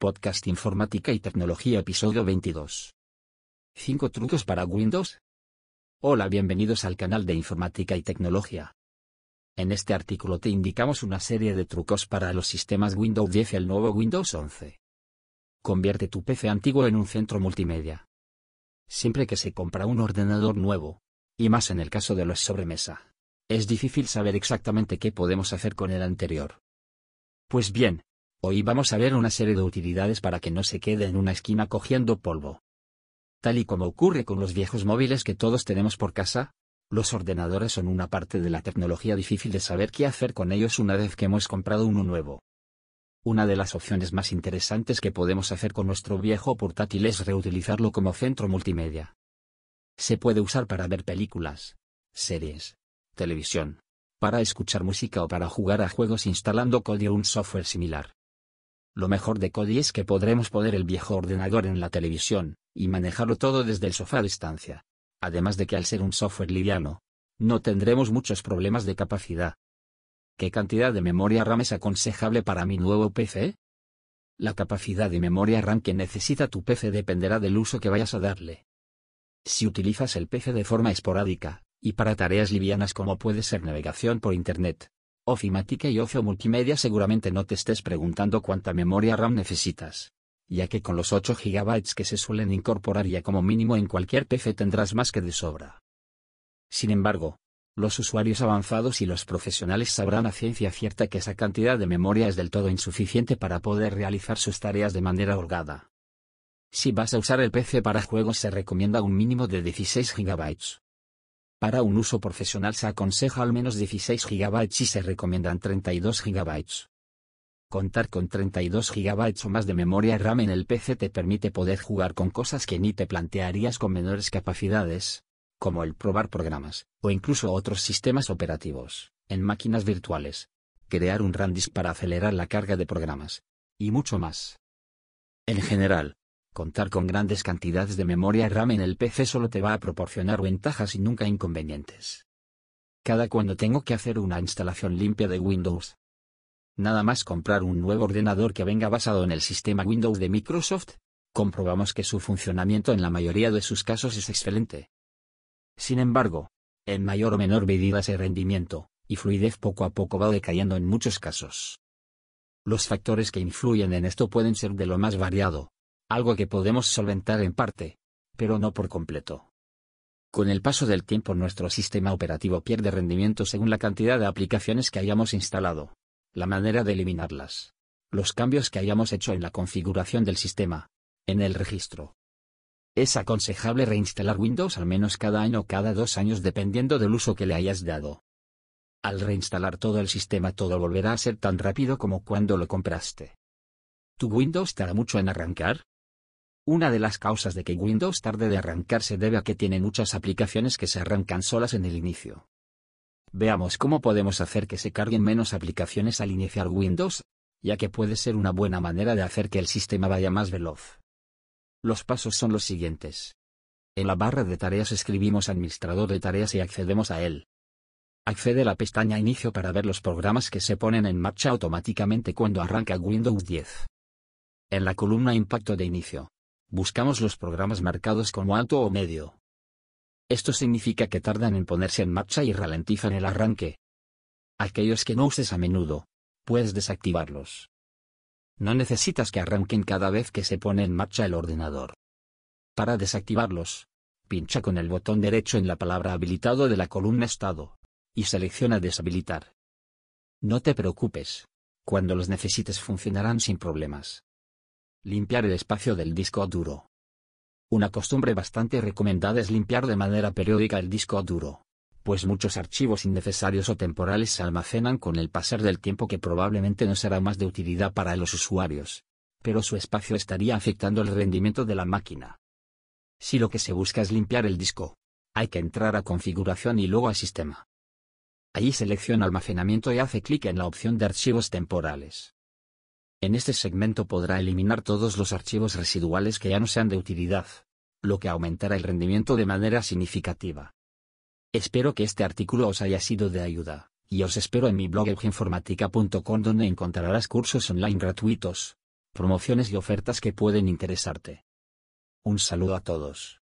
Podcast Informática y Tecnología Episodio 22. 5 trucos para Windows. Hola, bienvenidos al canal de Informática y Tecnología. En este artículo te indicamos una serie de trucos para los sistemas Windows 10 y el nuevo Windows 11. Convierte tu PC antiguo en un centro multimedia. Siempre que se compra un ordenador nuevo, y más en el caso de los sobremesa, es difícil saber exactamente qué podemos hacer con el anterior. Pues bien, Hoy vamos a ver una serie de utilidades para que no se quede en una esquina cogiendo polvo. Tal y como ocurre con los viejos móviles que todos tenemos por casa, los ordenadores son una parte de la tecnología difícil de saber qué hacer con ellos una vez que hemos comprado uno nuevo. Una de las opciones más interesantes que podemos hacer con nuestro viejo portátil es reutilizarlo como centro multimedia. Se puede usar para ver películas, series, televisión, para escuchar música o para jugar a juegos instalando Kodi o un software similar. Lo mejor de Kodi es que podremos poner el viejo ordenador en la televisión, y manejarlo todo desde el sofá a distancia. Además de que al ser un software liviano, no tendremos muchos problemas de capacidad. ¿Qué cantidad de memoria RAM es aconsejable para mi nuevo PC? La capacidad de memoria RAM que necesita tu PC dependerá del uso que vayas a darle. Si utilizas el PC de forma esporádica, y para tareas livianas como puede ser navegación por Internet, ofimática y ocio multimedia seguramente no te estés preguntando cuánta memoria RAM necesitas, ya que con los 8 GB que se suelen incorporar ya como mínimo en cualquier PC tendrás más que de sobra. Sin embargo, los usuarios avanzados y los profesionales sabrán a ciencia cierta que esa cantidad de memoria es del todo insuficiente para poder realizar sus tareas de manera holgada. Si vas a usar el PC para juegos se recomienda un mínimo de 16 GB. Para un uso profesional se aconseja al menos 16 GB y se recomiendan 32 GB. Contar con 32 GB o más de memoria RAM en el PC te permite poder jugar con cosas que ni te plantearías con menores capacidades, como el probar programas, o incluso otros sistemas operativos, en máquinas virtuales, crear un RAM disk para acelerar la carga de programas, y mucho más. En general, Contar con grandes cantidades de memoria RAM en el PC solo te va a proporcionar ventajas y nunca inconvenientes. Cada cuando tengo que hacer una instalación limpia de Windows. Nada más comprar un nuevo ordenador que venga basado en el sistema Windows de Microsoft, comprobamos que su funcionamiento en la mayoría de sus casos es excelente. Sin embargo, en mayor o menor medida ese rendimiento y fluidez poco a poco va decayendo en muchos casos. Los factores que influyen en esto pueden ser de lo más variado, algo que podemos solventar en parte, pero no por completo. Con el paso del tiempo nuestro sistema operativo pierde rendimiento según la cantidad de aplicaciones que hayamos instalado, la manera de eliminarlas, los cambios que hayamos hecho en la configuración del sistema, en el registro. Es aconsejable reinstalar Windows al menos cada año o cada dos años dependiendo del uso que le hayas dado. Al reinstalar todo el sistema todo volverá a ser tan rápido como cuando lo compraste. ¿Tu Windows tarda mucho en arrancar? Una de las causas de que Windows tarde de arrancar se debe a que tiene muchas aplicaciones que se arrancan solas en el inicio. Veamos cómo podemos hacer que se carguen menos aplicaciones al iniciar Windows, ya que puede ser una buena manera de hacer que el sistema vaya más veloz. Los pasos son los siguientes. En la barra de tareas escribimos Administrador de tareas y accedemos a él. Accede a la pestaña Inicio para ver los programas que se ponen en marcha automáticamente cuando arranca Windows 10. En la columna Impacto de inicio, buscamos los programas marcados como alto o medio. Esto significa que tardan en ponerse en marcha y ralentizan el arranque. Aquellos que no uses a menudo, puedes desactivarlos. No necesitas que arranquen cada vez que se pone en marcha el ordenador. Para desactivarlos, pincha con el botón derecho en la palabra habilitado de la columna Estado, y selecciona Deshabilitar. No te preocupes, cuando los necesites funcionarán sin problemas. Limpiar el espacio del disco duro. Una costumbre bastante recomendada es limpiar de manera periódica el disco duro, pues muchos archivos innecesarios o temporales se almacenan con el pasar del tiempo que probablemente no será más de utilidad para los usuarios, pero su espacio estaría afectando el rendimiento de la máquina. Si lo que se busca es limpiar el disco, hay que entrar a configuración y luego a sistema. Allí selecciona almacenamiento y hace clic en la opción de archivos temporales. En este segmento podrá eliminar todos los archivos residuales que ya no sean de utilidad, lo que aumentará el rendimiento de manera significativa. Espero que este artículo os haya sido de ayuda, y os espero en mi blog euginformatica.com donde encontrarás cursos online gratuitos, promociones y ofertas que pueden interesarte. Un saludo a todos.